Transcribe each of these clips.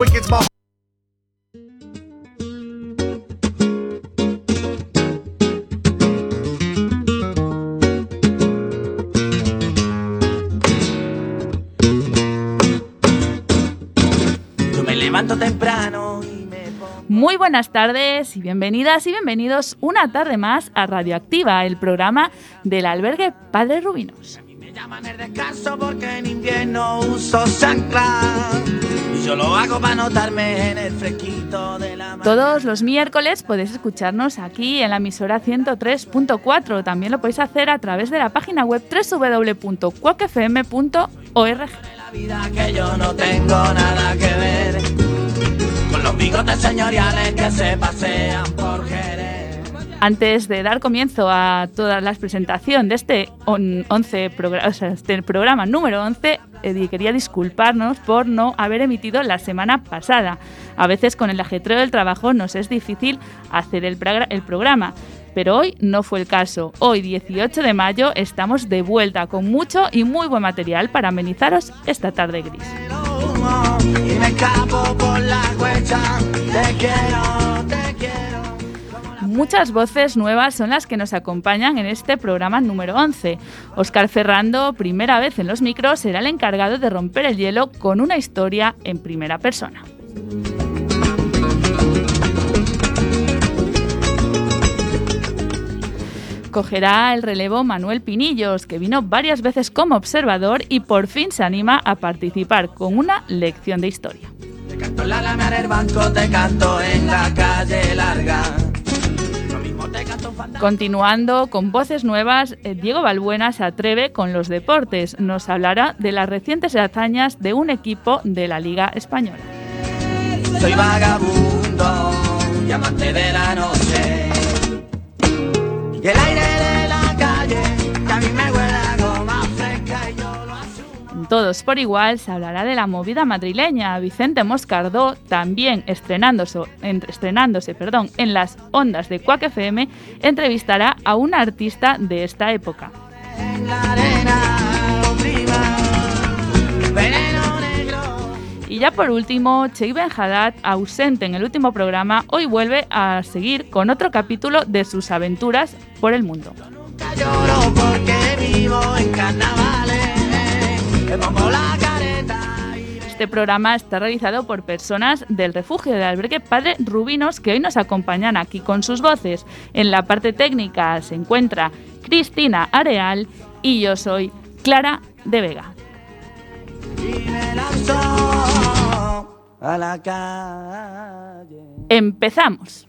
Wickets my Yo me levanto temprano y me pongo... Muy buenas tardes y bienvenidas y bienvenidos una tarde más a Radioactiva, el programa del albergue Padre Rubinos. Me llaman el descanso porque en invierno uso chancla yo lo hago para notarme en el fresquito de la. Todos los miércoles podéis escucharnos aquí en la emisora 103.4. También lo podéis hacer a través de la página web www.cuacfm.org. la vida que yo no tengo nada que ver Con los bigotes señoriales que se pasean por Jerez Antes de dar comienzo a toda la presentación de este, on- 11 progra- o sea, este programa número 11, eh, quería disculparnos por no haber emitido la semana pasada. A veces con el ajetreo del trabajo nos es difícil hacer el, el programa. Pero hoy no fue el caso. Hoy, 18 de mayo, estamos de vuelta con mucho y muy buen material para amenizaros esta tarde gris. Y me por la Te quiero, te quiero Muchas voces nuevas son las que nos acompañan en este programa número 11. Oscar Ferrando, primera vez en los micros, será el encargado de romper el hielo con una historia en primera persona. Cogerá el relevo Manuel Pinillos, que vino varias veces como observador y por fin se anima a participar con una lección de historia. Te canto en la alameda del banco, te canto en la calle larga. Continuando con voces nuevas, eh, Diego Balbuena se atreve con los deportes. Nos hablará de las recientes hazañas de un equipo de la Liga Española. Soy vagabundo de la noche. Y el aire Todos por igual se hablará de la movida madrileña. Vicente Moscardó, también estrenándose, en, estrenándose perdón, en las ondas de Quack FM, entrevistará a un artista de esta época. Y ya por último, Cheikh Ben Haddad, ausente en el último programa, hoy vuelve a seguir con otro capítulo de sus aventuras por el mundo. Nunca lloro porque vivo en carnavales. Este programa está realizado por personas del refugio del albergue Padre Rubinos que hoy nos acompañan aquí con sus voces. En la parte técnica se encuentra Cristina Areal y yo soy Clara de Vega. a la calle. Empezamos.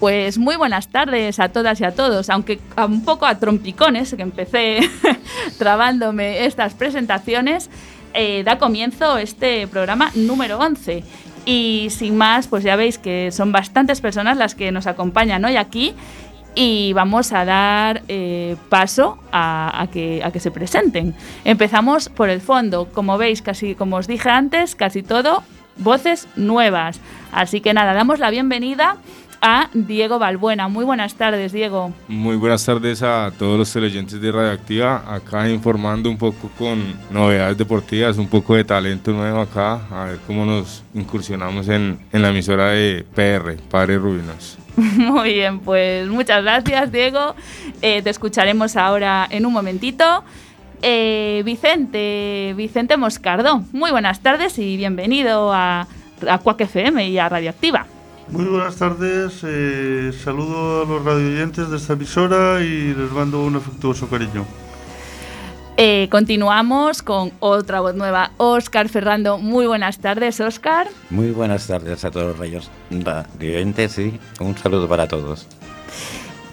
Pues muy buenas tardes a todas y a todos, aunque un poco a trompicones, que empecé trabándome estas presentaciones, eh, da comienzo este programa número 11. Y sin más, pues ya veis que son bastantes personas las que nos acompañan hoy aquí y vamos a dar eh, paso a, que, a que se presenten. Empezamos por el fondo. Como veis, casi como os dije antes, casi todo voces nuevas. Así que nada, damos la bienvenida Diego Balbuena. Muy buenas tardes, Diego. Muy buenas tardes a todos los teleoyentes de Radioactiva, acá informando un poco con novedades deportivas, un poco de talento nuevo acá, a ver cómo nos incursionamos en, en la emisora de PR, Padre Rubinos. Muy bien, pues muchas gracias, Diego. Eh, te escucharemos ahora en un momentito. Eh, Vicente, Vicente Moscardo, muy buenas tardes y bienvenido a, a Quack FM y a Radioactiva. Muy buenas tardes, eh, saludo a los radioyentes de esta emisora y les mando un afectuoso cariño. Eh, continuamos con otra voz nueva, Óscar Ferrando. Muy buenas tardes, Óscar. Muy buenas tardes a todos los rayos radioyentes y un saludo para todos.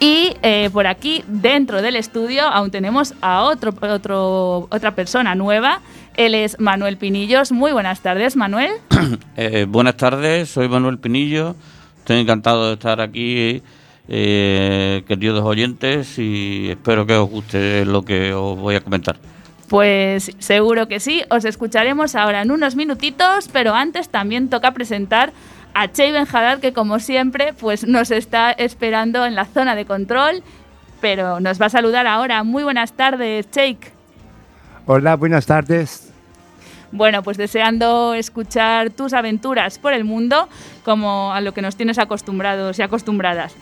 Y eh, por aquí, dentro del estudio, aún tenemos a otro, otro, otra persona nueva. Él es Manuel Pinillos. Muy buenas tardes, Manuel. Eh, buenas tardes, soy Manuel Pinillo, estoy encantado de estar aquí, eh, queridos oyentes, y espero que os guste lo que os voy a comentar. Pues seguro que sí, os escucharemos ahora en unos minutitos, pero antes también toca presentar a Chey Benjadar, que como siempre pues nos está esperando en la zona de control, pero nos va a saludar ahora. Muy buenas tardes, Cheik. Hola, buenas tardes. Bueno, pues deseando escuchar tus aventuras por el mundo, como a lo que nos tienes acostumbrados y acostumbradas.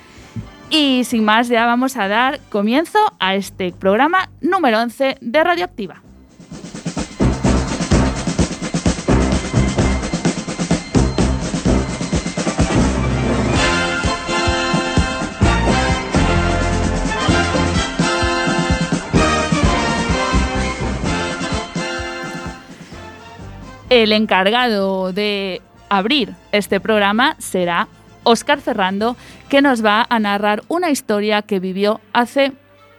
Y sin más, ya vamos a dar comienzo a este programa número 11 de Radioactiva. El encargado de abrir este programa será Óscar Ferrando, que nos va a narrar una historia que vivió hace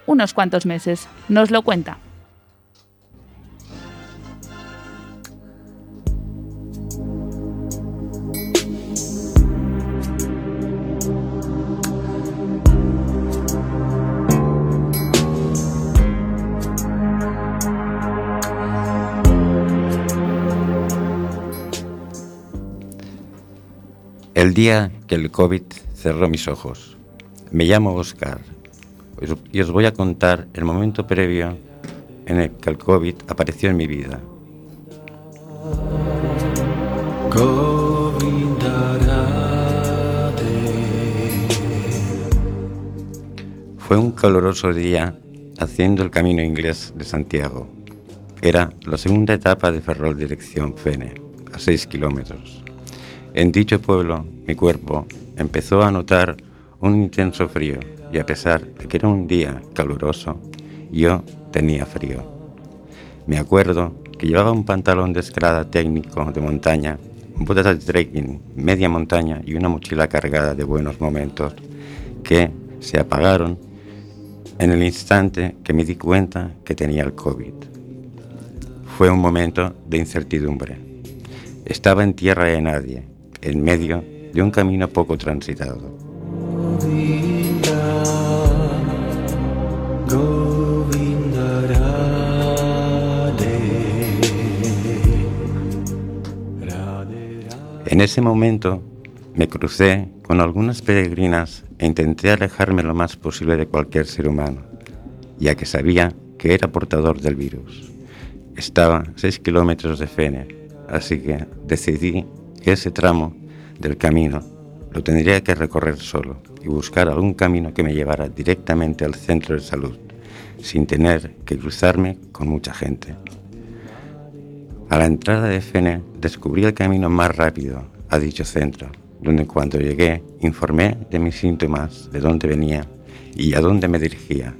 unos cuantos meses. Nos lo cuenta. El día que el COVID cerró mis ojos. Me llamo Oscar y os voy a contar el momento previo en el que el COVID apareció en mi vida. Fue un caluroso día haciendo el camino inglés de Santiago. Era la segunda etapa de Ferrol dirección Fene, a 6 kilómetros. En dicho pueblo, mi cuerpo empezó a notar un intenso frío y a pesar de que era un día caluroso, yo tenía frío. Me acuerdo que llevaba un pantalón de escalada técnico de montaña, botas de trekking, media montaña y una mochila cargada de buenos momentos que se apagaron en el instante que me di cuenta que tenía el COVID. Fue un momento de incertidumbre. Estaba en tierra de nadie, en medio de un camino poco transitado. En ese momento me crucé con algunas peregrinas e intenté alejarme lo más posible de cualquier ser humano, ya que sabía que era portador del virus. Estaba a seis kilómetros de Fene, así que decidí ese tramo del camino lo tendría que recorrer solo y buscar algún camino que me llevara directamente al centro de salud, sin tener que cruzarme con mucha gente. A la entrada de Fene descubrí el camino más rápido a dicho centro, donde cuando llegué informé de mis síntomas, de dónde venía y a dónde me dirigía.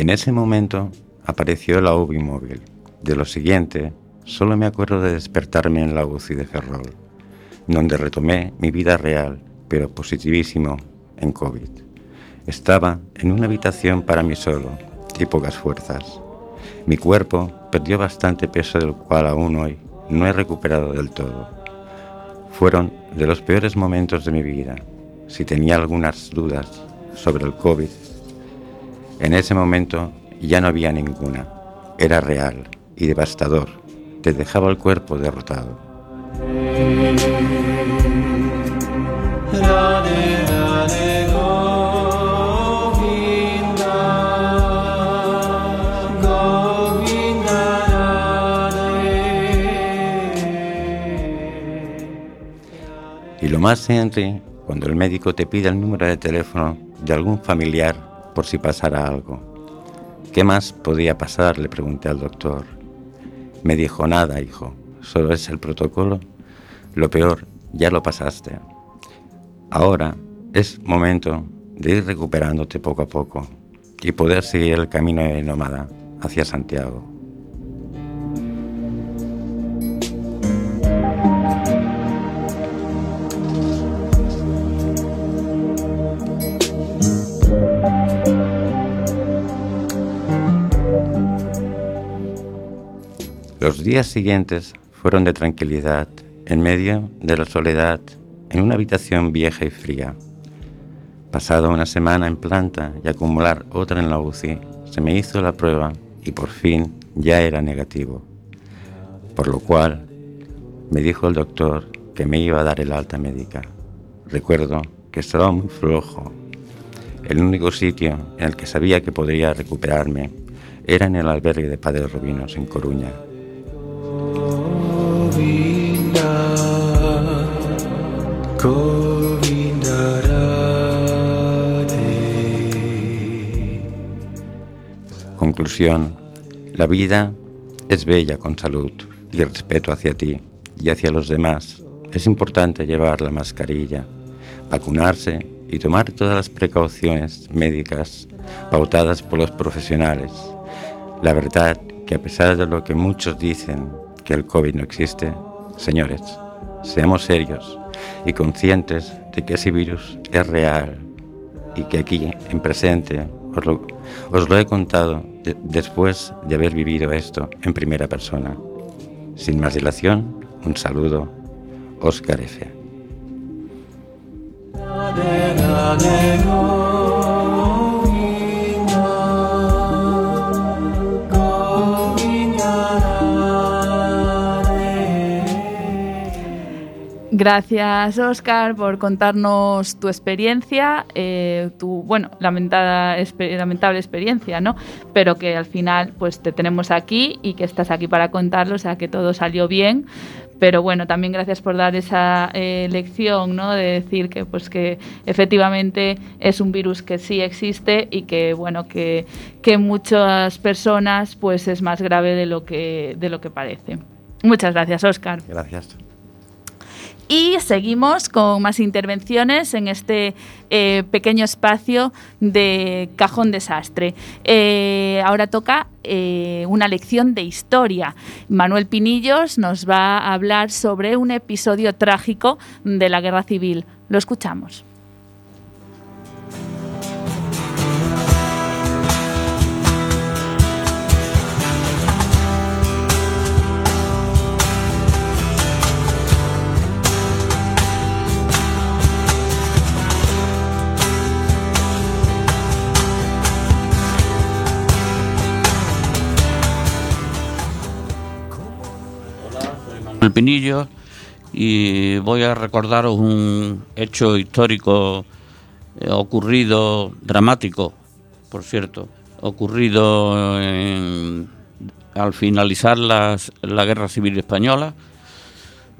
En ese momento apareció la UBI móvil. De lo siguiente, solo me acuerdo de despertarme en la UCI de Ferrol, donde retomé mi vida real, pero positivísimo en COVID. Estaba en una habitación para mí solo y pocas fuerzas. Mi cuerpo perdió bastante peso del cual aún hoy no he recuperado del todo. Fueron de los peores momentos de mi vida. Si tenía algunas dudas sobre el COVID, en ese momento ya no había ninguna. Era real y devastador. Te dejaba el cuerpo derrotado. Y lo más Henry, cuando el médico te pide el número de teléfono de algún familiar por si pasara algo. ¿Qué más podía pasar? Le pregunté al doctor. Me dijo, nada, hijo, solo es el protocolo. Lo peor, ya lo pasaste. Ahora es momento de ir recuperándote poco a poco y poder seguir el camino de nómada hacia Santiago. Los días siguientes fueron de tranquilidad, en medio de la soledad, en una habitación vieja y fría. Pasada una semana en planta y acumular otra en la UCI, se me hizo la prueba y por fin ya era negativo. Por lo cual me dijo el doctor que me iba a dar el alta médica. Recuerdo que estaba muy flojo. El único sitio en el que sabía que podría recuperarme era en el albergue de Padre Rubinos en Coruña. Conclusión. La vida es bella con salud y respeto hacia ti y hacia los demás. Es importante llevar la mascarilla, vacunarse y tomar todas las precauciones médicas pautadas por los profesionales. La verdad que a pesar de lo que muchos dicen que el COVID no existe, señores, seamos serios y conscientes de que ese virus es real y que aquí, en presente, os lo, os lo he contado de- después de haber vivido esto en primera persona. Sin más dilación, un saludo, Oscar F. Gracias, Oscar, por contarnos tu experiencia, eh, tu, bueno, lamentada, lamentable experiencia, ¿no? Pero que al final, pues te tenemos aquí y que estás aquí para contarlo, o sea, que todo salió bien. Pero bueno, también gracias por dar esa eh, lección, ¿no? De decir que, pues que efectivamente es un virus que sí existe y que, bueno, que, que muchas personas, pues es más grave de lo que, de lo que parece. Muchas gracias, Oscar. Gracias. Y seguimos con más intervenciones en este eh, pequeño espacio de cajón desastre. Eh, ahora toca eh, una lección de historia. Manuel Pinillos nos va a hablar sobre un episodio trágico de la Guerra Civil. Lo escuchamos. El Pinillo y voy a recordaros un hecho histórico eh, ocurrido, dramático, por cierto, ocurrido al finalizar las- la Guerra Civil Española,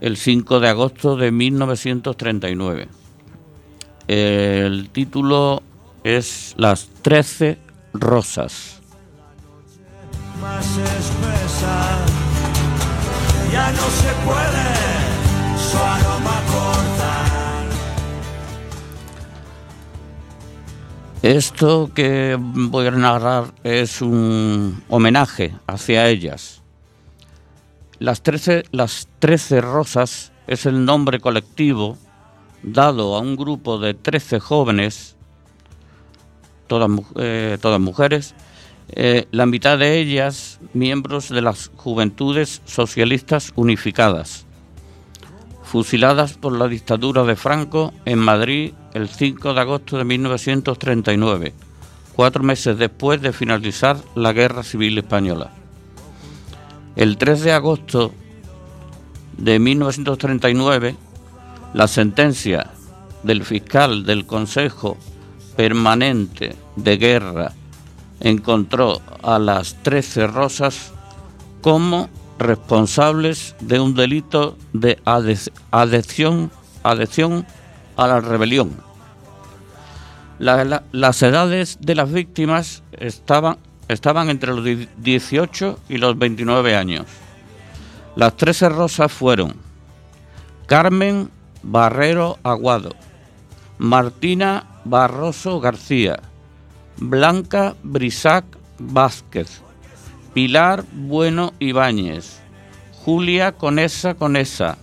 el 5 de agosto de 1939. El título es Las Trece Rosas. Ya no se puede su aroma cortar. Esto que voy a narrar es un homenaje hacia ellas. Las trece, las trece rosas es el nombre colectivo dado a un grupo de 13 jóvenes, todas, eh, todas mujeres, eh, la mitad de ellas miembros de las Juventudes Socialistas Unificadas, fusiladas por la dictadura de Franco en Madrid el 5 de agosto de 1939, cuatro meses después de finalizar la Guerra Civil Española. El 3 de agosto de 1939, la sentencia del fiscal del Consejo Permanente de Guerra encontró a las 13 rosas como responsables de un delito de adhesión, a la rebelión. La- la- las edades de las víctimas estaban, estaban entre los die- 18 y los 29 años. Las 13 rosas fueron Carmen Barrero Aguado, Martina Barroso García, Blanca Brisac Vázquez, Pilar Bueno Ibáñez, Julia Conesa Conesa,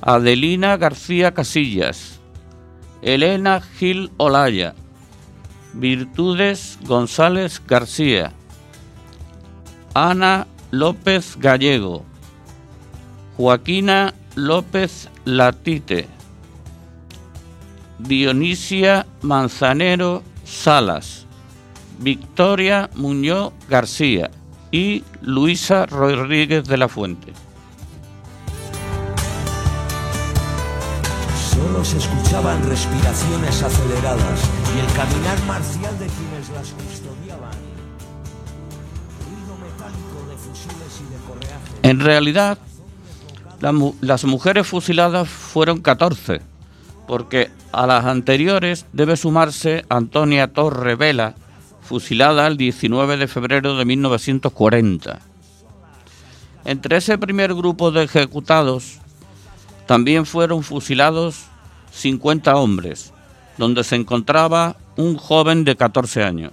Adelina García Casillas, Elena Gil Olaya, Virtudes González García, Ana López Gallego, Joaquina López Latite, Dionisia Manzanero Salas, Victoria Muñoz García y Luisa Rodríguez de la Fuente. Solo se escuchaban respiraciones aceleradas y el caminar marcial de quienes las custodiaban. Ruido metálico de fusiles y de correaje. En realidad, la las mujeres fusiladas fueron 14, porque a las anteriores debe sumarse Antonia Torre Vela, fusilada el 19 de febrero de 1940. Entre ese primer grupo de ejecutados también fueron fusilados 50 hombres, donde se encontraba un joven de 14 años.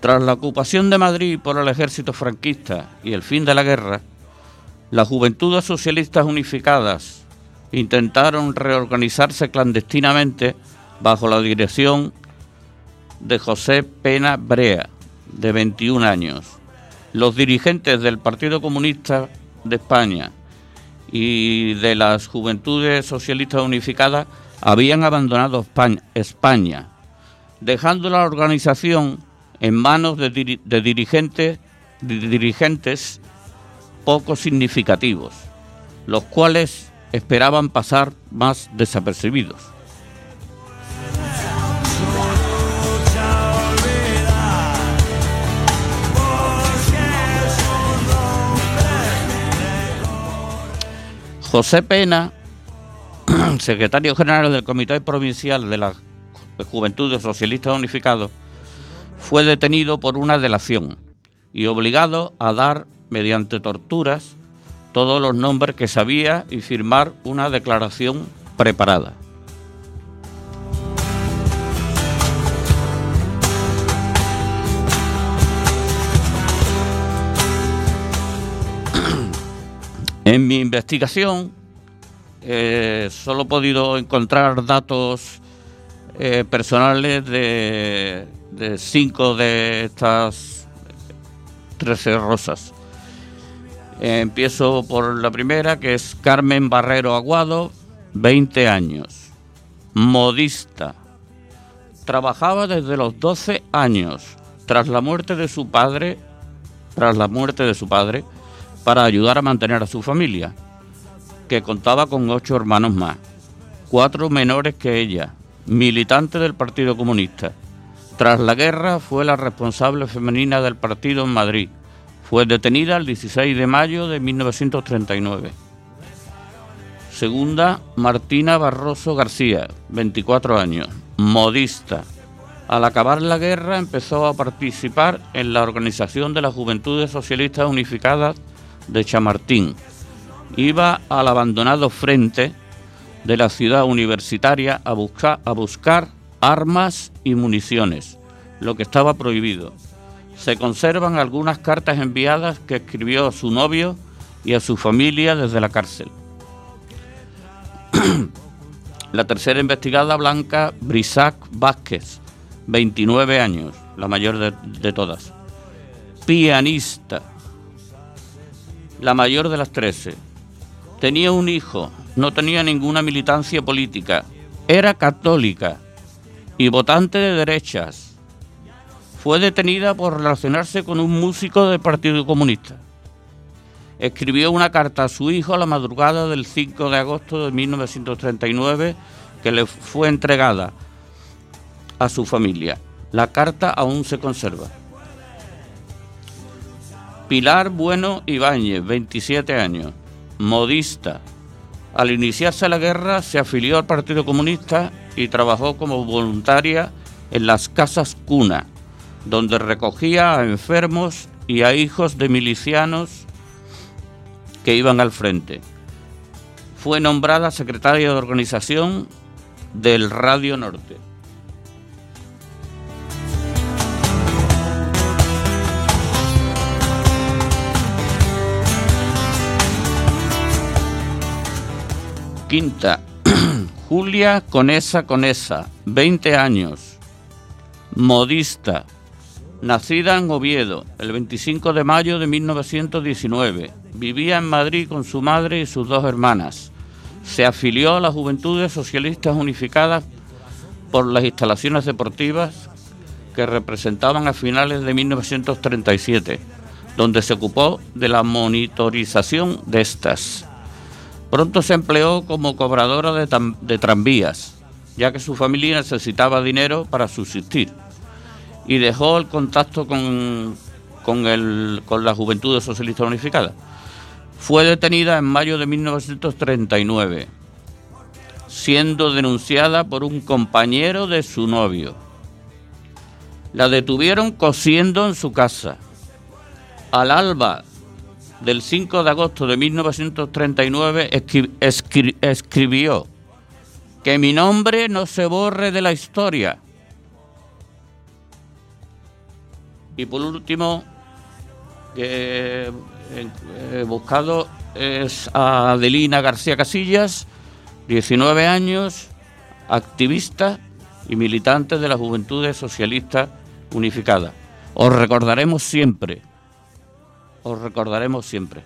Tras la ocupación de Madrid por el ejército franquista y el fin de la guerra, las Juventudes Socialistas Unificadas intentaron reorganizarse clandestinamente bajo la dirección de José Pena Brea, de 21 años. Los dirigentes del Partido Comunista de España y de las Juventudes Socialistas Unificadas habían abandonado España, dejando la organización en manos de, diri- de dirigentes, de dirigentes poco significativos, los cuales esperaban pasar más desapercibidos. José Pena, secretario general del Comité Provincial de las Juventudes Socialistas Unificados, fue detenido por una delación y obligado a dar, mediante torturas, todos los nombres que sabía y firmar una declaración preparada. En mi investigación eh, solo he podido encontrar datos eh, personales de, de cinco de estas 13 rosas. Empiezo por la primera, que es Carmen Barrero Aguado, 20 años, modista. Trabajaba desde los 12 años, tras la muerte de su padre, tras la muerte de su padre, para ayudar a mantener a su familia, que contaba con ocho hermanos más, cuatro menores que ella, militante del Partido Comunista. Tras la guerra fue la responsable femenina del partido en Madrid. Fue detenida el 16 de mayo de 1939. Segunda, Martina Barroso García, 24 años, modista. Al acabar la guerra empezó a participar en la organización de las Juventudes Socialistas Unificadas de Chamartín. Iba al abandonado frente de la ciudad universitaria a, buscar a buscar armas y municiones, lo que estaba prohibido. Se conservan algunas cartas enviadas que escribió a su novio y a su familia desde la cárcel. la tercera investigada, Blanca Brisac Vázquez, 29 años, la mayor de, de todas. Pianista, la mayor de las 13. Tenía un hijo, no tenía ninguna militancia política, era católica y votante de derechas. Fue detenida por relacionarse con un músico del Partido Comunista. Escribió una carta a su hijo a la madrugada del 5 de agosto de 1939 que le fue entregada a su familia. La carta aún se conserva. Pilar Bueno Ibáñez, 27 años, modista. Al iniciarse la guerra se afilió al Partido Comunista y trabajó como voluntaria en las casas cuna, donde recogía a enfermos y a hijos de milicianos que iban al frente. Fue nombrada secretaria de organización del Radio Norte. Quinta, Julia Conesa Conesa, 20 años, modista. Nacida en Oviedo el 25 de mayo de 1919, vivía en Madrid con su madre y sus dos hermanas. Se afilió a las Juventudes Socialistas Unificadas por las instalaciones deportivas que representaban a finales de 1937, donde se ocupó de la monitorización de estas. Pronto se empleó como cobradora de, tranvías, ya que su familia necesitaba dinero para subsistir, y dejó el contacto con, con, el- con la Juventud Socialista Unificada. Fue detenida en mayo de 1939, siendo denunciada por un compañero de su novio. La detuvieron cosiendo en su casa. Al alba del 5 de agosto de 1939 escri- escri- escribió que mi nombre no se borre de la historia. Y por último, he buscado es a Adelina García Casillas, 19 años, activista y militante de las Juventudes Socialistas Unificadas. Os recordaremos siempre, os recordaremos siempre.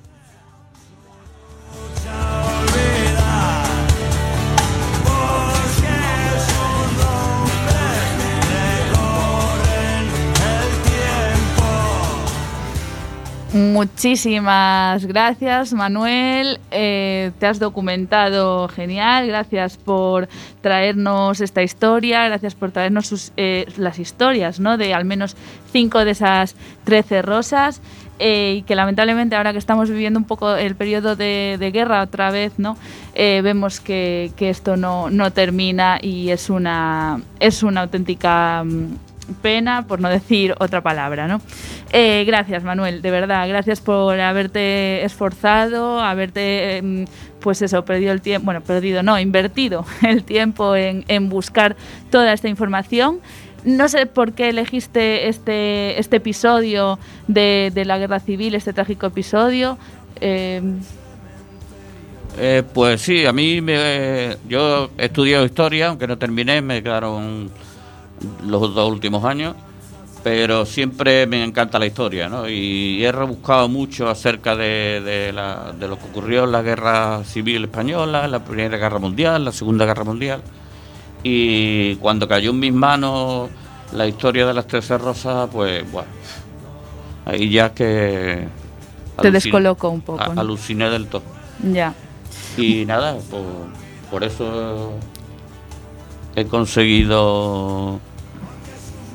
Muchísimas gracias, Manuel. Eh, te has documentado genial. Gracias por traernos esta historia. Gracias por traernos sus, eh, las historias ¿no? de al menos cinco de esas trece rosas. Eh, y que lamentablemente ahora que estamos viviendo un poco el periodo de, guerra otra vez, ¿no? Eh, vemos que, que esto no, no termina y es una, es una auténtica mm, pena, por no decir otra palabra, ¿no? Eh, gracias, Manuel, de verdad, gracias por haberte esforzado, haberte, em, pues eso, perdido el tiempo, bueno, perdido no, invertido el tiempo en, en buscar toda esta información. No sé por qué elegiste este, este episodio de, de la guerra civil, este trágico episodio. Em, Eh, pues sí, a mí me, yo he estudiado historia, aunque no terminé, me quedaron los dos últimos años, pero siempre me encanta la historia, ¿no? Y he rebuscado mucho acerca de, de la- de lo que ocurrió en la Guerra Civil Española, la Primera Guerra Mundial, la Segunda Guerra Mundial, y cuando cayó en mis manos la historia de las Trece Rosas, pues, bueno, ahí ya que... Te descolocó un poco. Aluciné del todo. ya. Y nada, por, por eso he conseguido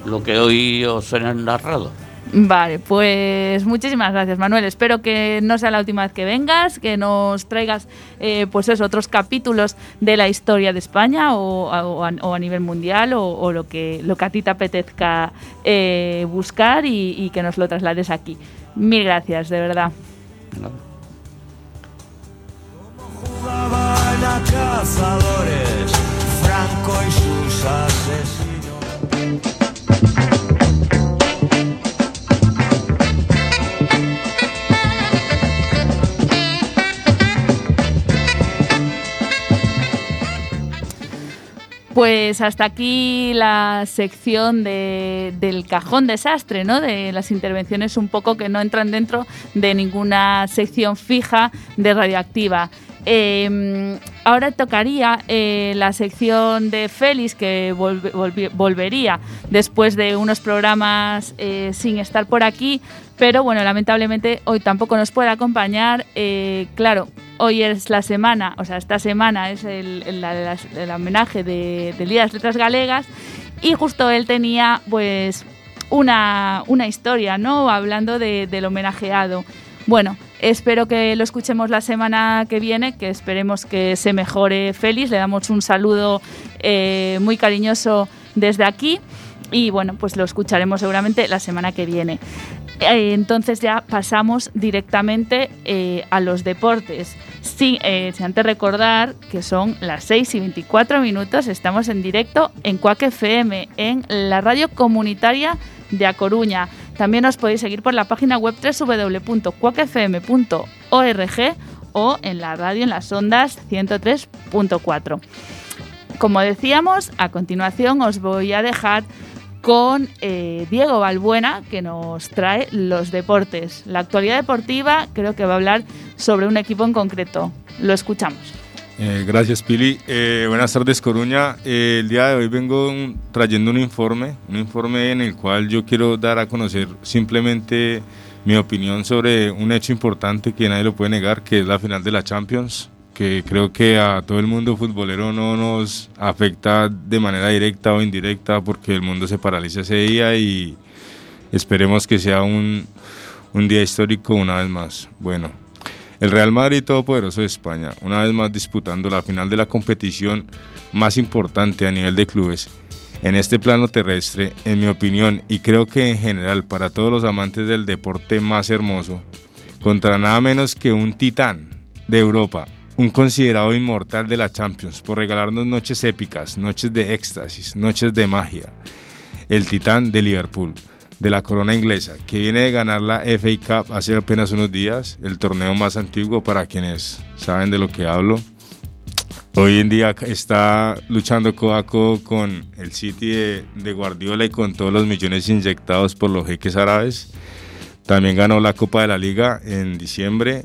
lo que hoy os he narrado. Vale, pues muchísimas gracias, Manuel. Espero que no sea la última vez que vengas, que nos traigas, eh, pues otros capítulos de la historia de España o, a, nivel mundial o, lo que lo que a ti te apetezca eh, buscar y, y que nos lo traslades aquí. Mil gracias, de verdad. ¿no? Jugaban a cazadores, Franco y sus asesinos. Pues hasta aquí la sección de- del cajón desastre, ¿no? De las intervenciones un poco que no entran dentro de ninguna sección fija de radioactiva. Eh, ahora tocaría eh, la sección de Félix, que volvería después de unos programas eh, sin estar por aquí, pero bueno, lamentablemente hoy tampoco nos puede acompañar. Eh, claro, hoy es la semana, o sea, esta semana es el, el- homenaje de, del Día de las Letras Galegas y justo él tenía pues una, una historia, ¿no? Hablando de- del homenajeado. Bueno, espero que lo escuchemos la semana que viene, que esperemos que se mejore Félix. Le damos un saludo eh, muy cariñoso desde aquí y bueno, pues lo escucharemos seguramente la semana que viene. Eh, entonces ya pasamos directamente eh, a los deportes. Sí, eh, sin antes recordar que son las 6 y 24 minutos, estamos en directo en Cuac FM, en la radio comunitaria de A Coruña. También os podéis seguir por la página web www.cuacfm.org o en la radio en las ondas 103.4. Como decíamos, a continuación os voy a dejar con eh, Diego Balbuena, que nos trae los deportes. La actualidad deportiva creo que va a hablar sobre un equipo en concreto. Lo escuchamos. Eh, gracias, Pili. Eh, buenas tardes, Coruña. Eh, el día de hoy vengo un- trayendo un informe, un informe en el cual yo quiero dar a conocer simplemente mi opinión sobre un hecho importante que nadie lo puede negar, que es la final de la Champions, que creo que a todo el mundo futbolero no nos afecta de manera directa o indirecta porque el mundo se paraliza ese día y esperemos que sea un, un día histórico una vez más. Bueno, el Real Madrid Todopoderoso de España, una vez más disputando la final de la competición más importante a nivel de clubes. En este plano terrestre, en mi opinión, y creo que en general para todos los amantes del deporte más hermoso, contra nada menos que un titán de Europa, un considerado inmortal de la Champions, por regalarnos noches épicas, noches de éxtasis, noches de magia, el titán de Liverpool, de la corona inglesa, que viene de ganar la FA Cup hace apenas unos días, el torneo más antiguo para quienes saben de lo que hablo. Hoy en día está luchando codo con el City de, de Guardiola y con todos los millones inyectados por los jeques árabes. También ganó la Copa de la Liga en diciembre.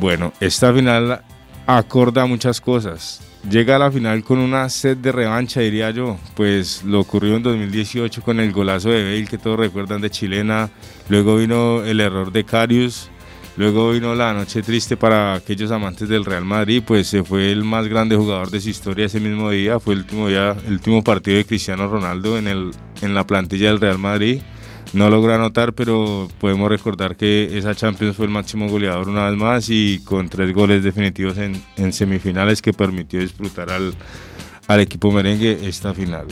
Bueno, esta final acorda muchas cosas. Llega a la final con una sed de revancha, diría yo. Pues lo ocurrió en 2018 con el golazo de Bale, que todos recuerdan de chilena. Luego vino el error de Carius. Luego vino la noche triste para aquellos amantes del Real Madrid, pues se fue el más grande jugador de su historia ese mismo día. Fue el último, día, último partido de Cristiano Ronaldo en, el, en la plantilla del Real Madrid. No logró anotar, pero podemos recordar que esa Champions fue el máximo goleador una vez más y con tres goles definitivos en, semifinales que permitió disfrutar al equipo merengue esta final.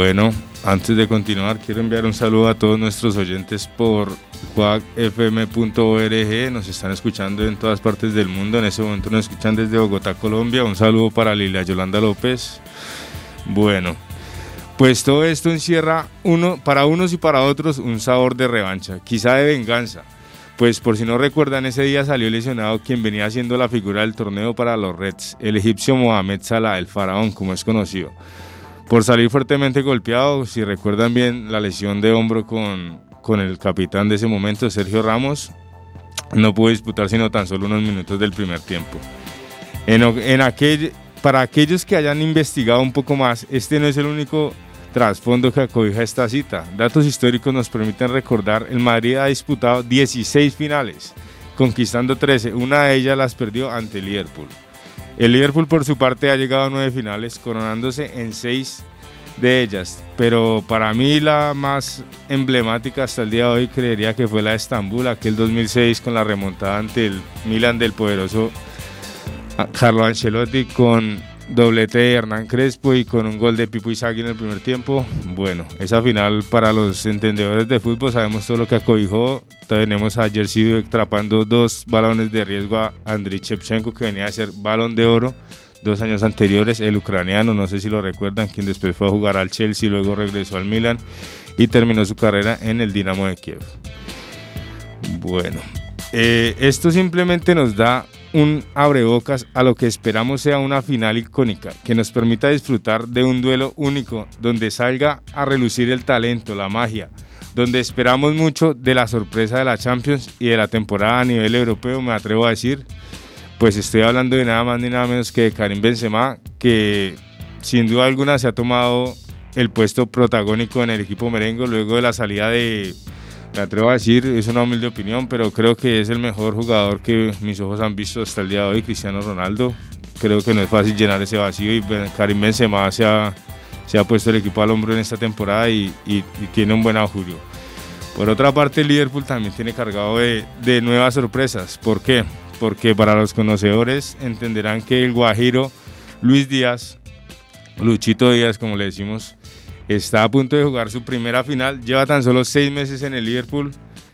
Bueno, antes de continuar, quiero enviar un saludo a todos nuestros oyentes por cuacfm.org. Nos están escuchando en todas partes del mundo. En ese momento nos escuchan desde Bogotá, Colombia. Un saludo para Lilia Yolanda López. Bueno, pues todo esto encierra uno, para unos y para otros un sabor de revancha, quizá de venganza. Pues por si no recuerdan, ese día salió lesionado quien venía siendo la figura del torneo para los Reds, el egipcio Mohamed Salah, el faraón, como es conocido por salir fuertemente golpeado. Si recuerdan bien la lesión de hombro con, con el capitán de ese momento, Sergio Ramos, no pudo disputar sino tan solo unos minutos del primer tiempo. En, en aquel, para aquellos que hayan investigado un poco más, este no es el único trasfondo que acobija esta cita. Datos históricos nos permiten recordar, el Madrid ha disputado 16 finales, conquistando 13, una de ellas las perdió ante Liverpool. El Liverpool por su parte ha llegado a nueve finales, coronándose en seis de ellas, pero para mí la más emblemática hasta el día de hoy creería que fue la de Estambul, aquel 2006 con la remontada ante el Milan del poderoso Carlo Ancelotti con doblete de Hernán Crespo y con un gol de Pipo Izagui en el primer tiempo. Bueno, esa final para los entendedores de fútbol sabemos todo lo que acobijó. Tenemos a Jersey atrapando dos balones de riesgo a Andriy Shevchenko que venía a ser balón de oro dos años anteriores, el ucraniano, no sé si lo recuerdan, quien después fue a jugar al Chelsea, luego regresó al Milan y terminó su carrera en el Dinamo de Kiev. Bueno, eh, esto simplemente nos da un abrebocas a lo que esperamos sea una final icónica, que nos permita disfrutar de un duelo único, donde salga a relucir el talento, la magia, donde esperamos mucho de la sorpresa de la Champions y de la temporada a nivel europeo, me atrevo a decir, pues estoy hablando de nada más ni nada menos que de Karim Benzema, que sin duda alguna se ha tomado el puesto protagónico en el equipo merengue luego de la salida de, me atrevo a decir, es una humilde opinión, pero creo que es el mejor jugador que mis ojos han visto hasta el día de hoy, Cristiano Ronaldo. Creo que no es fácil llenar ese vacío y Karim Benzema se ha, se ha puesto el equipo al hombro en esta temporada y, y- y tiene un buen augurio. Por otra parte, Liverpool también tiene cargado de, de nuevas sorpresas. ¿Por qué? Porque para los conocedores entenderán que el Guajiro Luis Díaz, Luchito Díaz, como le decimos, está a punto de jugar su primera final. Lleva tan solo seis meses en el Liverpool,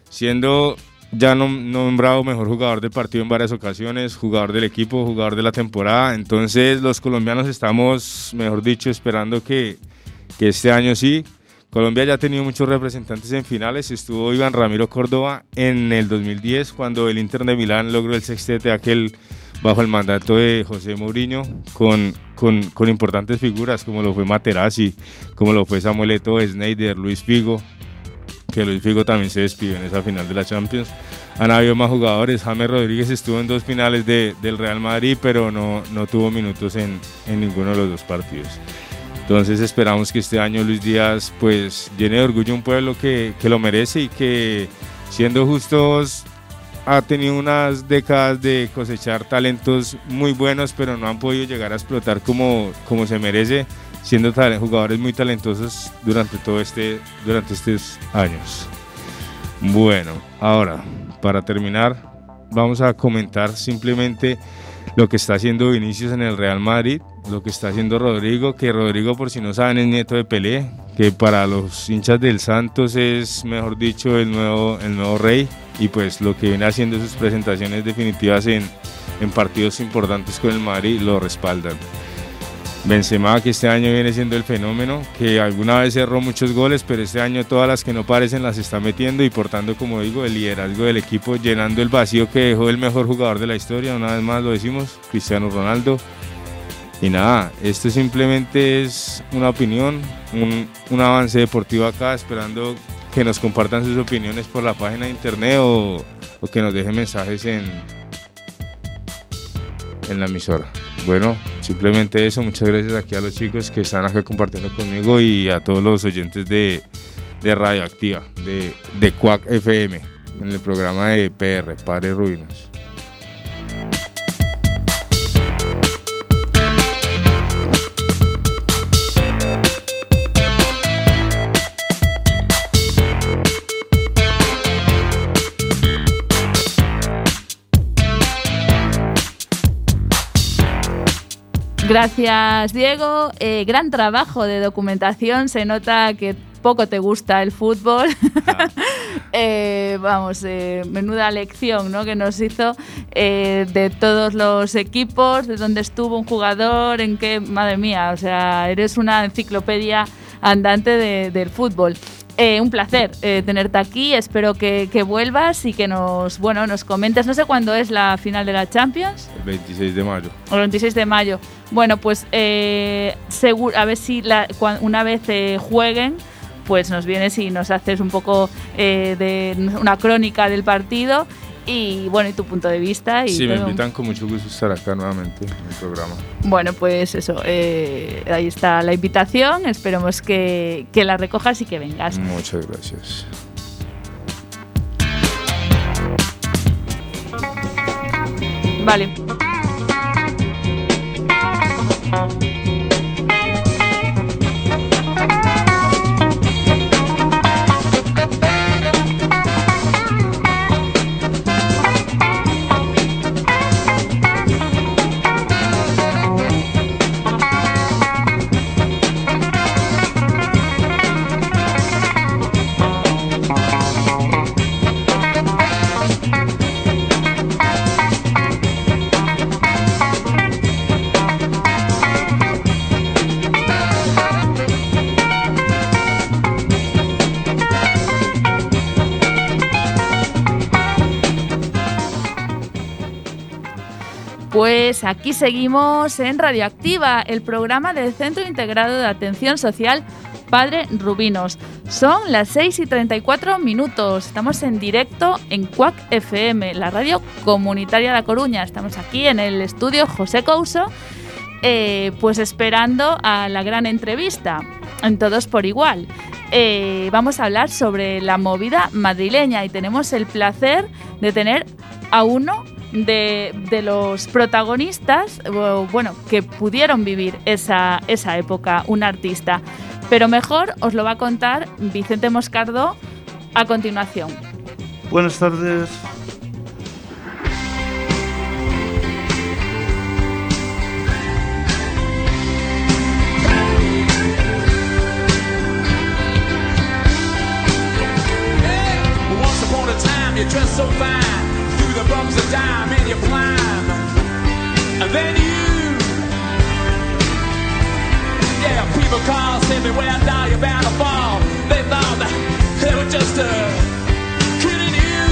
siendo ya nom- nombrado mejor jugador del partido en varias ocasiones, jugador del equipo, jugador de la temporada. Entonces los colombianos estamos, mejor dicho, esperando que, que este año sí. Colombia ya ha tenido muchos representantes en finales. Estuvo Iván Ramiro Córdoba en el 2010 cuando el Inter de Milán logró el sextete aquel bajo el mandato de José Mourinho con, con, con importantes figuras como lo fue Materazzi, como lo fue Samuel Eto'o, Snyder, Luis Figo, que Luis Figo también se despidió en esa final de la Champions. Han habido más jugadores. James Rodríguez estuvo en dos finales de- del Real Madrid, pero no, no tuvo minutos en, en ninguno de los dos partidos. Entonces esperamos que este año Luis Díaz pues llene de orgullo un pueblo que, que lo merece y que siendo justos ha tenido unas décadas de cosechar talentos muy buenos, pero no han podido llegar a explotar como, como se merece, siendo jugadores muy talentosos durante todo este, durante estos años. Bueno, ahora, para terminar, vamos a comentar simplemente lo que está haciendo Vinicius en el Real Madrid, lo que está haciendo Rodrigo, que Rodrigo por si no saben es nieto de Pelé, que para los hinchas del Santos es, mejor dicho, el nuevo, el nuevo rey, y pues lo que viene haciendo sus presentaciones definitivas en, en partidos importantes con el Madrid lo respaldan. Benzema que este año viene siendo el fenómeno, que alguna vez cerró muchos goles, pero este año todas las que no parecen las está metiendo y portando, como digo, el liderazgo del equipo, llenando el vacío que dejó el mejor jugador de la historia, una vez más lo decimos, Cristiano Ronaldo. Y nada, esto simplemente es una opinión, un, un avance deportivo acá, esperando que nos compartan sus opiniones por la página de internet o, que nos dejen mensajes en, en la emisora. Bueno, simplemente eso. Muchas gracias aquí a los chicos que están acá compartiendo conmigo y a todos los oyentes de, de Radioactiva, de, de Quack FM, en el programa de PR, Padres Ruinas. Gracias, Diego. Eh, gran trabajo de documentación. Se nota que poco te gusta el fútbol. Eh, vamos, eh, menuda lección ¿no? que nos hizo eh, de todos los equipos, de dónde estuvo un jugador, en qué, madre mía, o sea, eres una enciclopedia andante de- del fútbol. Eh, un placer eh, tenerte aquí, espero que, que vuelvas y que nos, bueno, nos comentes, no sé cuándo es la final de la Champions. El 26 de mayo. El 26 de mayo. Bueno, pues eh, segur- a ver si la- una vez jueguen, pues nos vienes y nos haces un poco de una crónica del partido y bueno, y tu punto de vista. Y Si me invitan, con mucho gusto estar acá nuevamente en el programa. Bueno, pues eso, eh, ahí está la invitación. Esperemos que, que la recojas y que vengas. Muchas gracias. Vale. Pues aquí seguimos en Radioactiva, el programa del Centro Integrado de Atención Social Padre Rubinos. Son las 6 y 34 minutos. Estamos en directo en Cuac FM, la radio comunitaria de La Coruña. Estamos aquí en el estudio José Couso, eh, pues esperando a la gran entrevista en Todos por Igual. Eh, vamos a hablar sobre la movida madrileña y tenemos el placer de tener a uno de, los protagonistas, bueno, que pudieron vivir esa, esa época, un artista. Pero mejor os lo va a contar Vicente Moscardo a continuación. Buenas tardes. Me where now you're bound to fall. They thought that they were just uh, kidding you.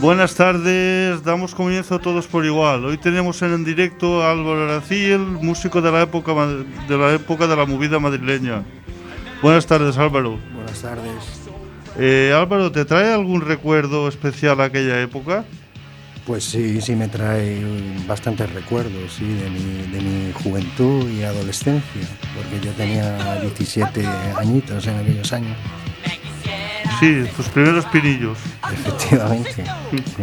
Buenas tardes, damos comienzo todos por igual. Hoy tenemos en directo a Álvaro Aracil, músico de la época de la época de la movida madrileña. Buenas tardes, Álvaro. Buenas tardes. Eh, Álvaro, ¿te trae algún recuerdo especial a aquella época? Pues sí, sí me trae bastantes recuerdos sí, de, mi, de mi juventud y adolescencia, porque yo tenía 17 añitos en aquellos años, Sí, tus primeros pinillos. efectivamente. sí.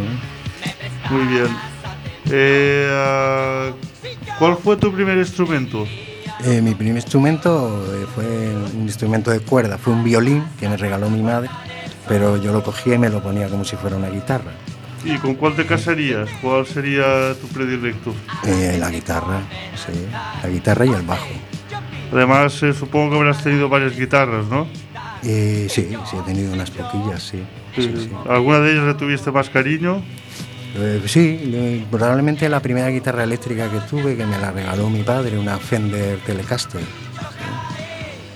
Muy bien. Eh, ah, ¿Cuál fue tu primer instrumento? Eh, mi primer instrumento eh, fue un instrumento de cuerda, fue un violín que me regaló mi madre, pero yo lo cogía y me lo ponía como si fuera una guitarra. ¿Y con cuál te casarías? ¿Cuál sería tu predilecto? Eh, la guitarra, sí, la guitarra y el bajo. Además, eh, supongo que habrás tenido varias guitarras, ¿no? Eh, sí, sí, he tenido unas poquillas, sí. sí, sí. ¿Alguna de ellas le tuviste más cariño? Eh, sí, eh, probablemente la primera guitarra eléctrica que tuve, que me la regaló mi padre, una Fender Telecaster.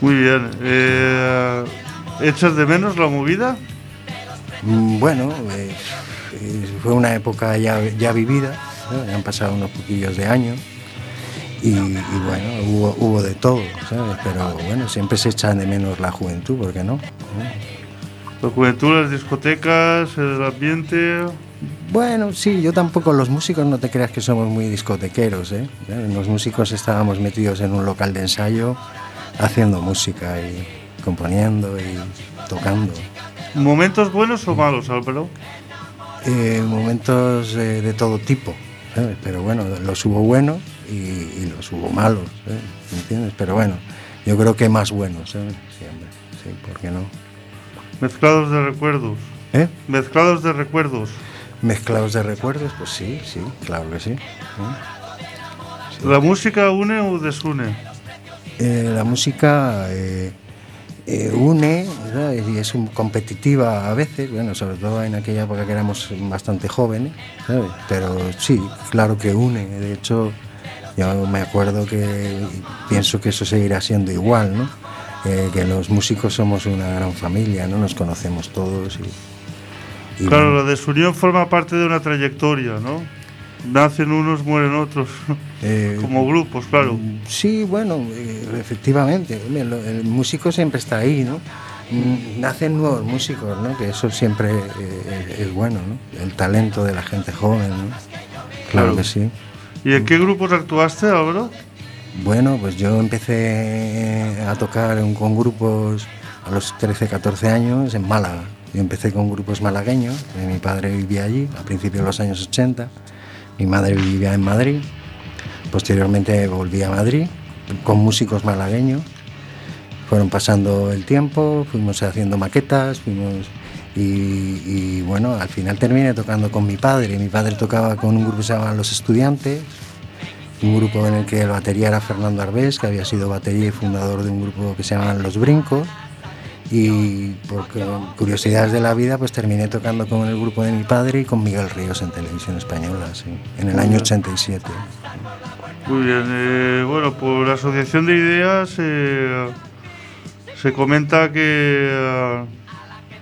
Muy bien. Eh, ¿Echas de menos la movida? Mm, Bueno, eh, eh, fue una época ya, ya vivida, han pasado unos poquillos de años y, y bueno, hubo, hubo de todo, ¿sabes? Pero bueno, siempre se echa de menos la juventud, ¿por qué no? La juventud, las discotecas, el ambiente. Bueno, sí, yo tampoco, los músicos no te creas que somos muy discotequeros, ¿eh? Los músicos estábamos metidos en un local de ensayo haciendo música y componiendo y tocando. ¿Momentos buenos o malos, Álvaro? Eh, momentos eh, de todo tipo, ¿sabes? Pero bueno, los hubo buenos y, y los hubo malos, ¿sabes? ¿entiendes? Pero bueno, yo creo que más buenos, ¿sabes? Siempre, sí, ¿por qué no? Mezclados de recuerdos. ¿Eh? Mezclados de recuerdos. Mezclados de recuerdos, pues sí, sí, claro que sí. ¿eh? ¿La música une o desune? Eh, la música eh, une ¿sabes? y es un- competitiva a veces, bueno, sobre todo en aquella época que éramos bastante jóvenes, ¿sabes? pero sí, claro que une. De hecho, yo me acuerdo que pienso que eso seguirá siendo igual, ¿no? Eh, que los músicos somos una gran familia, ¿no? Nos conocemos todos y, y Claro, bueno, la desunión forma parte de una trayectoria, ¿no? Nacen unos, mueren otros. eh, Como grupos, claro. Sí, bueno, eh, efectivamente. El músico siempre está ahí, ¿no? Mm, Nacen nuevos músicos, ¿no? Que eso siempre eh, es bueno, ¿no? El talento de la gente joven, ¿no? Claro, Claro. que sí. ¿Y en qué grupos actuaste, Álvaro? Bueno, pues yo empecé a tocar con grupos a los 13, 14 años en Málaga. Yo empecé con grupos malagueños, mi padre vivía allí a principios de los años 80, mi madre vivía en Madrid, posteriormente volví a Madrid con músicos malagueños, fueron pasando el tiempo, fuimos haciendo maquetas, fuimos y, bueno, al final terminé tocando con mi padre. Mi padre tocaba con un grupo que se llamaba Los Estudiantes, un grupo en el que el batería era Fernando Arbés, que había sido batería y fundador de un grupo que se llamaban Los Brincos. Y por cu- curiosidades de la vida, pues terminé tocando con el grupo de mi padre y con Miguel Ríos en televisión española, sí, en el año 87. Muy bien. eh, bueno, por asociación de ideas eh, se comenta que, eh,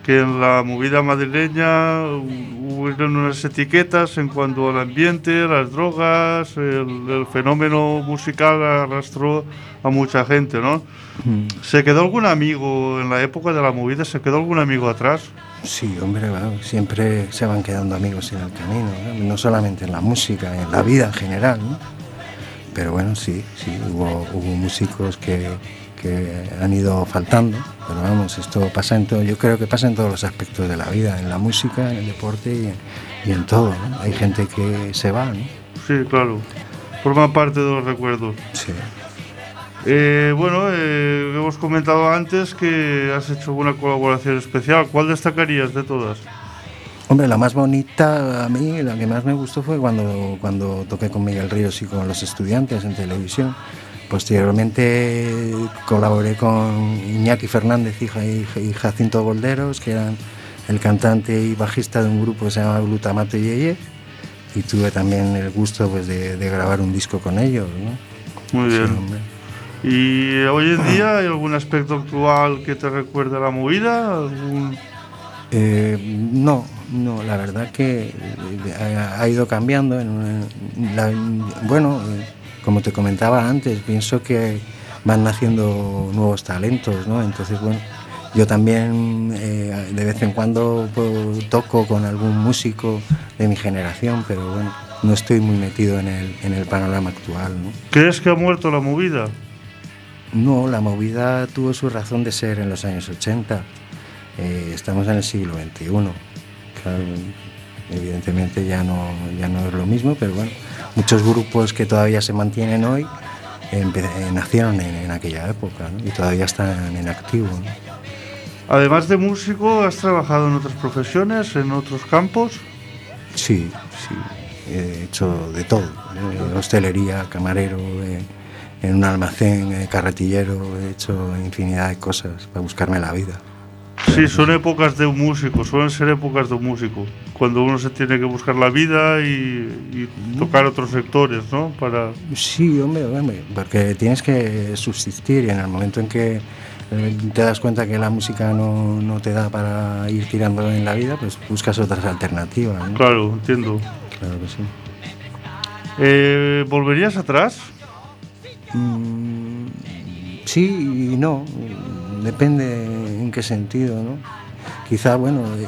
que en la movida madrileña hubo unas etiquetas en cuanto al ambiente, las drogas, el, el fenómeno musical arrastró a mucha gente, ¿no? ¿Se quedó algún amigo en la época de la movida? ¿Se quedó algún amigo atrás? Sí, hombre, bueno, siempre se van quedando amigos en el camino, ¿no? No solamente en la música, en la vida en general, ¿no? Pero bueno, sí, sí, hubo, hubo músicos que, que han ido faltando, pero vamos, esto pasa en todo, yo creo que pasa en todos los aspectos de la vida, en la música, en el deporte y en, y en todo, ¿no? Hay gente que se va, ¿no? Sí, claro. Forma parte de los recuerdos. Sí. Eh, bueno, eh, hemos comentado antes que has hecho una colaboración especial. ¿Cuál destacarías de todas? Hombre, la más bonita a mí, la que más me gustó fue cuando, cuando toqué con Miguel Ríos y con los estudiantes en televisión. Posteriormente colaboré con Iñaki Fernández y, Ja- y Ja- y Jacinto Bolderos, que eran el cantante y bajista de un grupo que se llama Glutamato Yeye. y tuve también el gusto pues, de, de grabar un disco con ellos. ¿no? Muy bien. ¿Y hoy en día hay algún aspecto actual que te recuerde a la movida? ¿Algún- Eh, no, no, la verdad que eh, ha, ha ido cambiando. en- en la- bueno, eh, como te comentaba antes, pienso que van naciendo nuevos talentos, ¿no? Entonces, bueno, yo también eh, de vez en cuando pues, toco con algún músico de mi generación, pero bueno, no estoy muy metido en el, en el panorama actual, ¿no? ¿Crees que ha muerto la movida? No, la movida tuvo su razón de ser en los años 80. Eh, estamos en el siglo XXI. Claro, evidentemente ya no, ya no es lo mismo, pero bueno, muchos grupos que todavía se mantienen hoy eh, nacieron en, en aquella época ¿no? y todavía están en activo. ¿no? Además de músico, ¿has trabajado en otras profesiones, en otros campos? Sí, sí, he hecho de todo. hostelería, camarero, eh, en un almacén, eh, carretillero, he hecho infinidad de cosas para buscarme la vida. Sí, son épocas de un músico, suelen ser épocas de un músico, cuando uno se tiene que buscar la vida y, y tocar otros sectores, ¿no? Para... Sí, hombre, hombre, porque tienes que subsistir y en el momento en que te das cuenta que la música no, no te da para ir tirando en la vida, pues buscas otras alternativas. ¿no? Claro, entiendo. Claro que sí. Eh, ¿Volverías atrás? Mm, sí y no, depende en qué sentido, ¿no? Quizá, bueno, eh,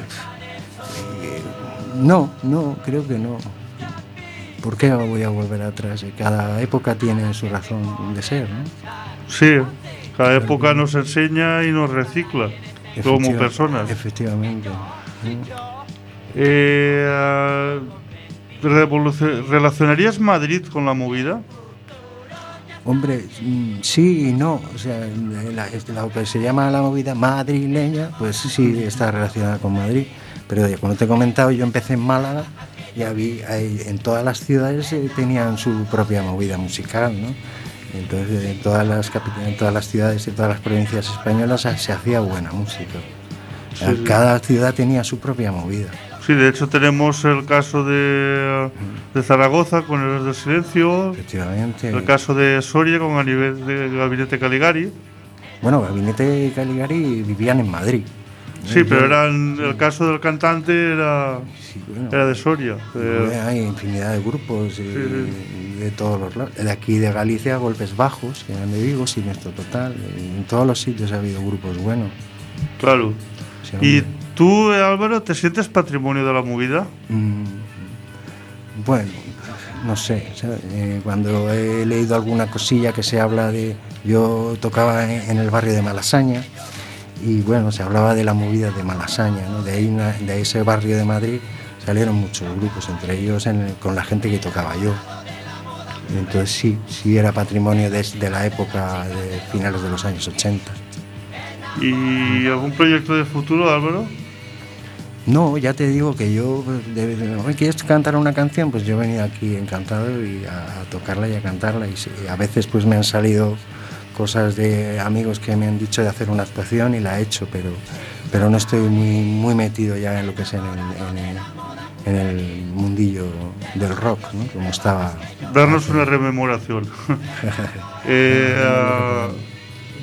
eh, no, no, creo que no. ¿Por qué voy a volver atrás? Cada época tiene su razón de ser, ¿no? Sí, cada época nos enseña y nos recicla como personas. Efectivamente. Eh, ah, ¿Relacionarías Madrid con la movida? Hombre, mm, sí y no. O sea, la, lo que se llama la movida madrileña, pues sí está relacionada con Madrid. Pero como te he comentado, yo empecé en Málaga y había, en todas las ciudades eh, tenían su propia movida musical, ¿no? Entonces, en todas las capitales, en todas las ciudades y todas las provincias españolas se, hacía buena música. Sí. Cada ciudad tenía su propia movida. Sí, de hecho tenemos el caso de, de Zaragoza con el del silencio, Efectivamente. el caso de Soria con el nivel de Gabinete Caligari. Bueno, Gabinete Caligari vivían en Madrid. Sí, pero eran, el caso del cantante era, bueno. era de Soria. Eh, Hay infinidad de grupos eh, de todos los lados. De aquí de Galicia, Golpes Bajos, que eran de Vigo, Siniestro Total. En todos los sitios ha habido grupos buenos. claro. Sí, ¿Y tú, Álvaro, te sientes patrimonio de la movida? Mm, bueno, no sé. Eh, cuando he leído alguna cosilla que se habla de. Yo tocaba en, en el barrio de Malasaña y bueno, se hablaba de la movida de Malasaña, ¿no? de, ahí, de ese barrio de Madrid salieron muchos grupos, entre ellos en el- con la gente que tocaba yo. Entonces sí, sí era patrimonio de, de la época de finales de los años 80. ¿Y algún proyecto de futuro, Álvaro? No, ya te digo que yo, de- de- "Oye, ¿quieres cantar una canción? Pues yo he venido aquí encantado y a, a tocarla y a cantarla. Y, a veces pues me han salido cosas de amigos que me han dicho de hacer una actuación y la he hecho, pero, pero no estoy muy, muy metido ya en lo que es en el, en el- en el mundillo del rock, ¿no? Como estaba. Darnos una rememoración. Eh,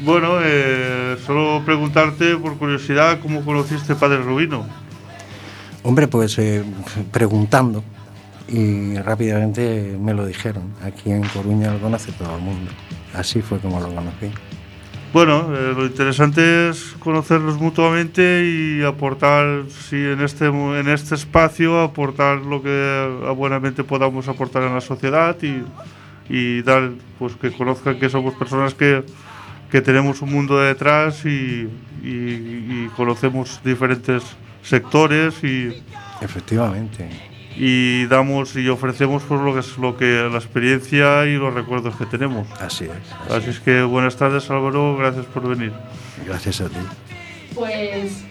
bueno, eh, solo preguntarte por curiosidad cómo conociste Padre Rubino. Hombre, pues eh, preguntando y rápidamente me lo dijeron. Aquí en Coruña lo conoce todo el mundo. Así fue como lo conocí. Bueno, eh, lo interesante es conocernos mutuamente y aportar, si en este, en este espacio, aportar lo que ah, buenamente podamos aportar en la sociedad y, y dar, pues que conozcan que somos personas que, que tenemos un mundo detrás y, y- y conocemos diferentes sectores y, Efectivamente. y damos y ofrecemos pues lo que es lo que la experiencia y los recuerdos que tenemos. Así es. Así es que buenas tardes Álvaro, gracias por venir. Gracias a ti. Pues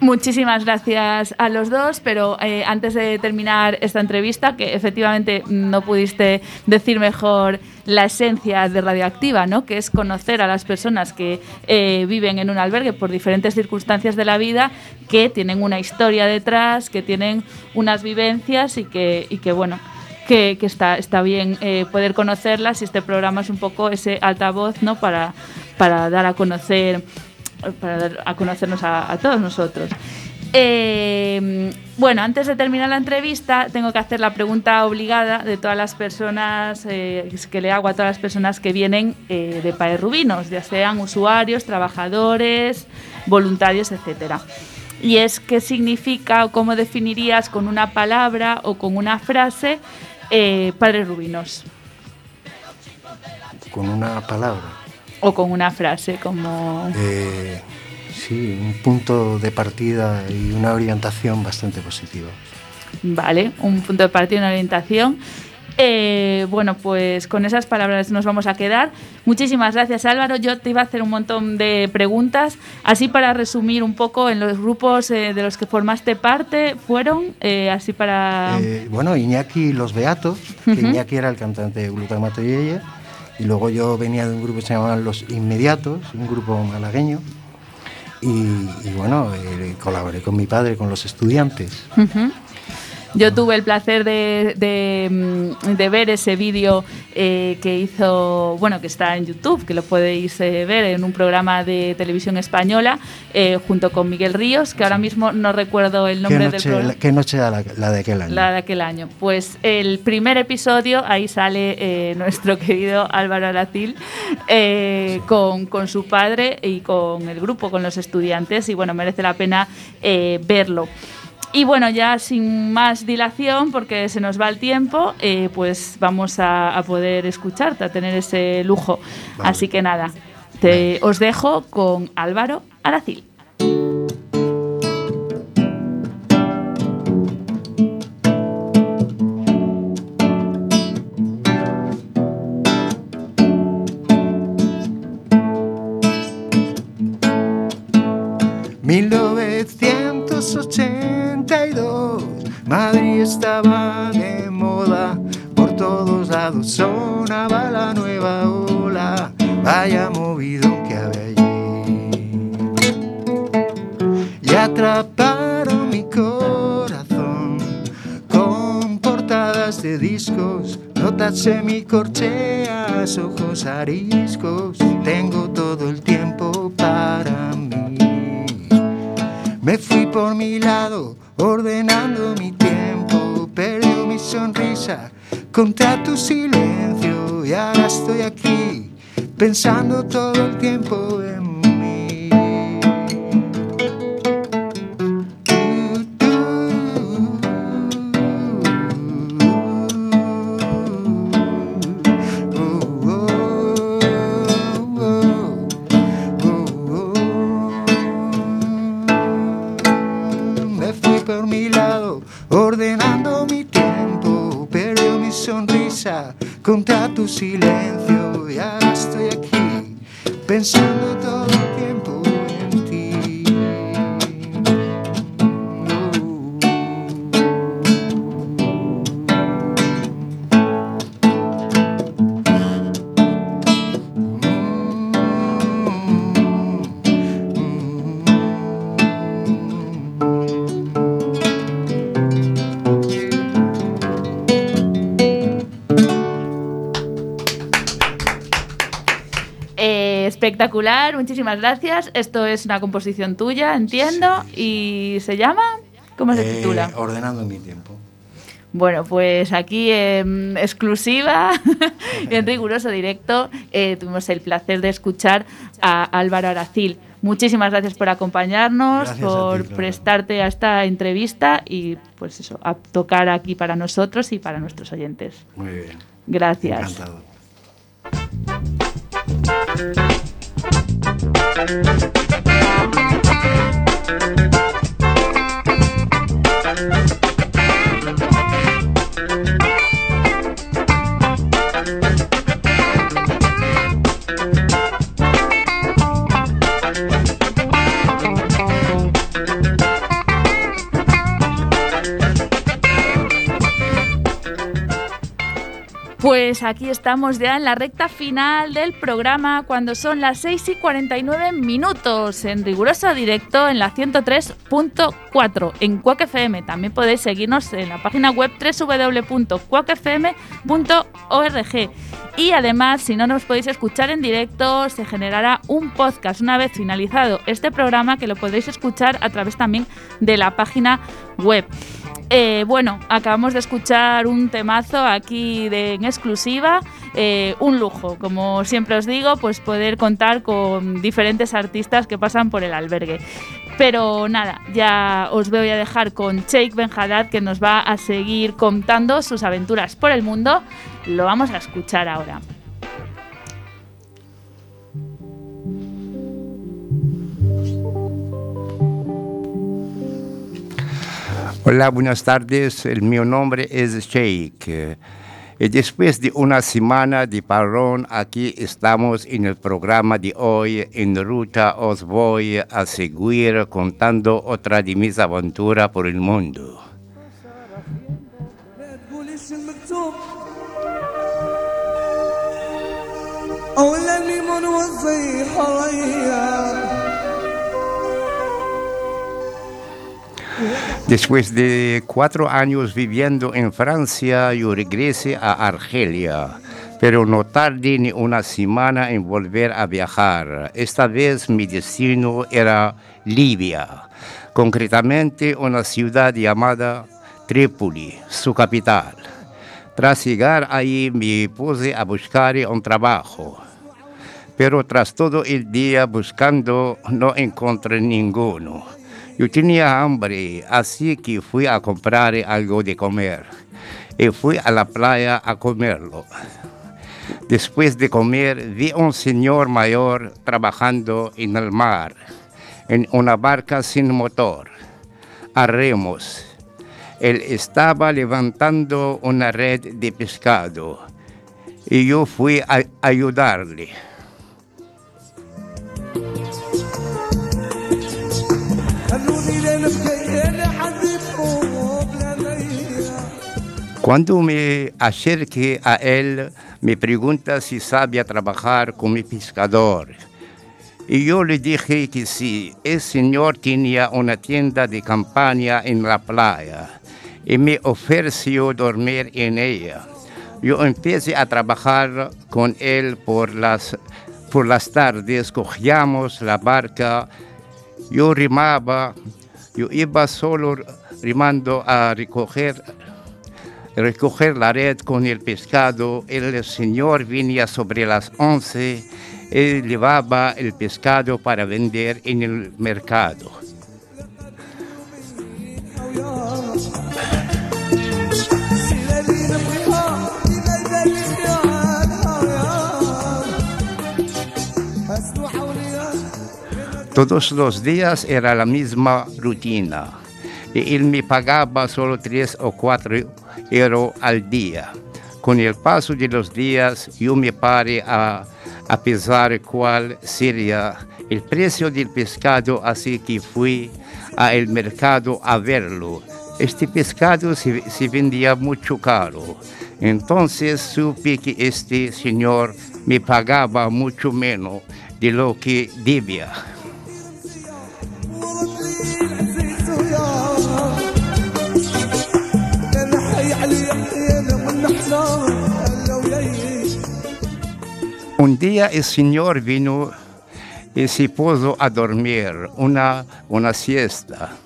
Muchísimas gracias a los dos, pero eh, antes de terminar esta entrevista, que efectivamente no pudiste decir mejor la esencia de Radioactiva, ¿no? que es conocer a las personas que eh, viven en un albergue por diferentes circunstancias de la vida, que tienen una historia detrás, que tienen unas vivencias y que, y que bueno, que, está, bien eh, poder conocerlas y este programa es un poco ese altavoz ¿no? para dar a conocer para dar a conocernos a, todos nosotros. Eh, bueno, antes de terminar la entrevista, tengo que hacer la pregunta obligada de todas las personas eh, que le hago a todas las personas que vienen eh, de Paes Rubinos, ya sean usuarios, trabajadores, voluntarios, etcétera. Y es qué significa o cómo definirías con una palabra o con una frase Padres Rubinos. Con una palabra. O con una frase como... Eh, sí, un punto de partida y una orientación bastante positiva. Vale, un punto de partida, una orientación. Eh, bueno, pues con esas palabras nos vamos a quedar. Muchísimas gracias Álvaro. Yo te iba a hacer un montón de preguntas, así para resumir un poco en los grupos eh, de los que formaste parte, fueron, eh, así para... Eh, bueno, Iñaki y Los Beatos, que Ujú. Iñaki era el cantante de Glutamato y ella, y luego yo venía de un grupo que se llamaban Los Inmediatos, un grupo malagueño, y, bueno, eh, colaboré con mi padre, con los estudiantes. Yo tuve el placer de, de, mm, de ver ese vídeo eh, que hizo, bueno, que está en YouTube, que lo podéis eh, ver en un programa de televisión española, eh, junto con Miguel Ríos, que ahora mismo no recuerdo el ¿Qué nombre del programa. qué noche era la, la de aquel año? La de aquel año. Pues el primer episodio, ahí sale nuestro querido Álvaro Aracil con, con su padre y con el grupo, con los estudiantes, y bueno, merece la pena verlo. Y bueno, ya sin más dilación, porque se nos va el tiempo, eh, pues vamos a, a poder escucharte, a tener ese lujo. Vale. Así que nada, te, os dejo con Álvaro Aracil. Madrid estaba de moda, por todos lados sonaba la nueva ola, vaya movido que había allí. Y atraparon mi corazón con portadas de discos, notas semicorcheas, ojos ariscos, tengo todo el tiempo para mí. Me fui por mi lado, ordenando mi tiempo, perdió mi sonrisa contra tu silencio y ahora estoy aquí pensando todo el tiempo muchísimas gracias. Esto es una composición tuya, entiendo, y se llama, ¿cómo se Eh, titula? ordenando mi tiempo. Bueno, pues aquí en exclusiva y en riguroso directo eh, tuvimos el placer de escuchar a Álvaro Aracil. Muchísimas gracias por acompañarnos, Gracias a por ti, prestarte a esta entrevista y pues eso, a tocar aquí para nosotros y para nuestros oyentes. Muy bien. Gracias. Encantado. Thank you. Pues aquí estamos ya en la recta final del programa cuando son las 6 y 49 minutos en riguroso directo en la 103.4 en Quack FM. También podéis seguirnos en la página web www.quackfm.org. Y además, si no nos podéis escuchar en directo, se generará un podcast una vez finalizado este programa que lo podéis escuchar a través también de la página web. Eh, bueno, acabamos de escuchar un temazo aquí de, en exclusiva, eh, un lujo. Como siempre os digo, pues poder contar con diferentes artistas que pasan por el albergue. Pero nada, ya os voy a dejar con Sheikh Ben Haddad que nos va a seguir contando sus aventuras por el mundo. Lo vamos a escuchar ahora. Hola, buenas tardes. El mío nombre es Sheikh. Y después de una semana de parón, aquí estamos en el programa de hoy. En ruta os voy a seguir contando otra de mis aventuras por el mundo. Después de cuatro años viviendo en Francia, yo regresé a Argelia, pero no tardé ni una semana en volver a viajar. Esta vez mi destino era Libia, concretamente una ciudad llamada Trípoli, su capital. Tras llegar ahí me puse a buscar un trabajo, pero tras todo el día buscando no encontré ninguno. Yo tenía hambre, así que fui a comprar algo de comer y fui a la playa a comerlo. Después de comer, vi un señor mayor trabajando en el mar, en una barca sin motor, a remos. Él estaba levantando una red de pescado y yo fui a ayudarle. Cuando me acerqué a él, me pregunta si sabía trabajar como pescador. Y yo le dije que sí, el señor tenía una tienda de campaña en la playa y me ofreció dormir en ella. Yo empecé a trabajar con él por las, por las tardes, cogíamos la barca, yo rimaba, yo iba solo rimando a recoger recoger la red con el pescado. El señor venía sobre las 11 y llevaba el pescado para vender en el mercado. Todos los días era la misma rutina. Y él me pagaba solo tres o cuatro euros al día. Con el paso de los días, yo me paré a, a pensar cuál sería el precio del pescado, así que fui al mercado a verlo. Este pescado se vendía mucho caro. Entonces supe que este señor me pagaba mucho menos de lo que debía. Un día el señor vino y se puso a dormir una, una siesta.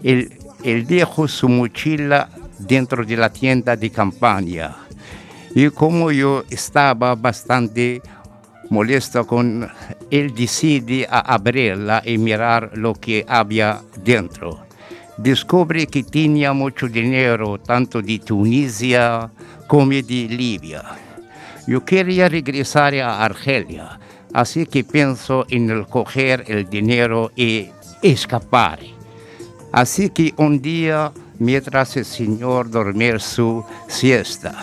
Él, él dejó su mochila dentro de la tienda de campaña. Y como yo estaba bastante molesto con él, decidí a abrirla y mirar lo que había dentro. Descubrí que tenía mucho dinero, tanto de Tunisia como de Libia. Yo quería regresar a Argelia, así que pienso en el coger el dinero y escapar. Así que un día, mientras el señor dormía su siesta,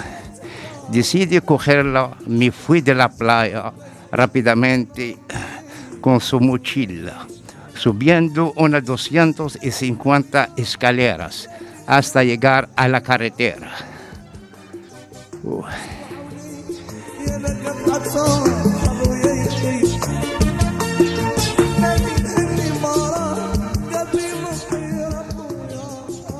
decidí cogerla, me fui de la playa rápidamente con su mochila, subiendo unas 250 escaleras hasta llegar a la carretera.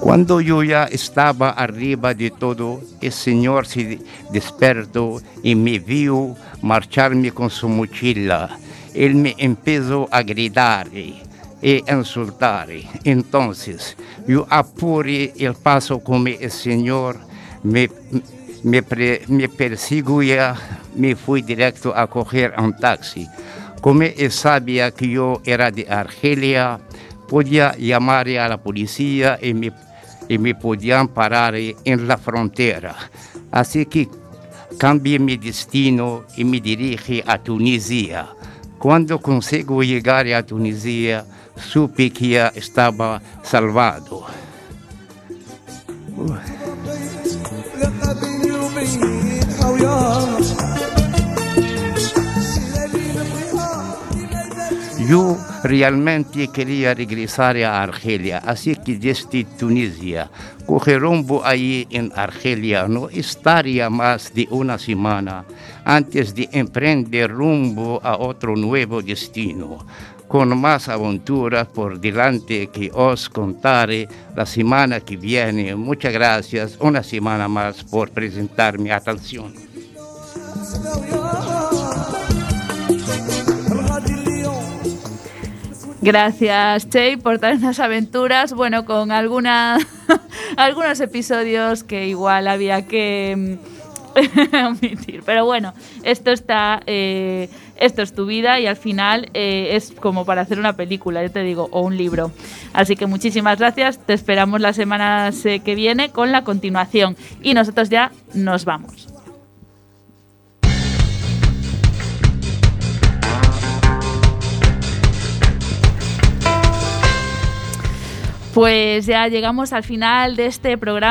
Cuando yo ya estaba arriba de todo, el Señor se despertó y me vio marcharme con su mochila. Él me empezó a gritar y insultar. Entonces yo apuré el paso como el Señor me, me, pre- me persiguía, me fui directo a coger un taxi. Como él sabía que yo era de Argelia, podía llamar a la policía y me, y me podían parar en la frontera. Así que cambié mi destino y me dirigí a Tunisia. Cuando consigo llegar a Tunisia, supe que ya estaba salvado. Yo realmente quería regresar a Argelia, así que desde Tunisia cogí rumbo ahí en Argelia. No estaría más de una semana antes de emprender rumbo a otro nuevo destino, con más aventuras por delante que os contaré la semana que viene. Muchas gracias una semana más por presentar mi atención. Gracias, Che, por todas las aventuras. Bueno, con alguna, algunos episodios que igual había que mm, omitir. Pero bueno, esto está. eh, esto es tu vida y al final eh, es como para hacer una película, yo te digo, o un libro. Así que muchísimas gracias. Te esperamos la semana que viene con la continuación. Y nosotros ya nos vamos. Pues ya llegamos al final de este programa.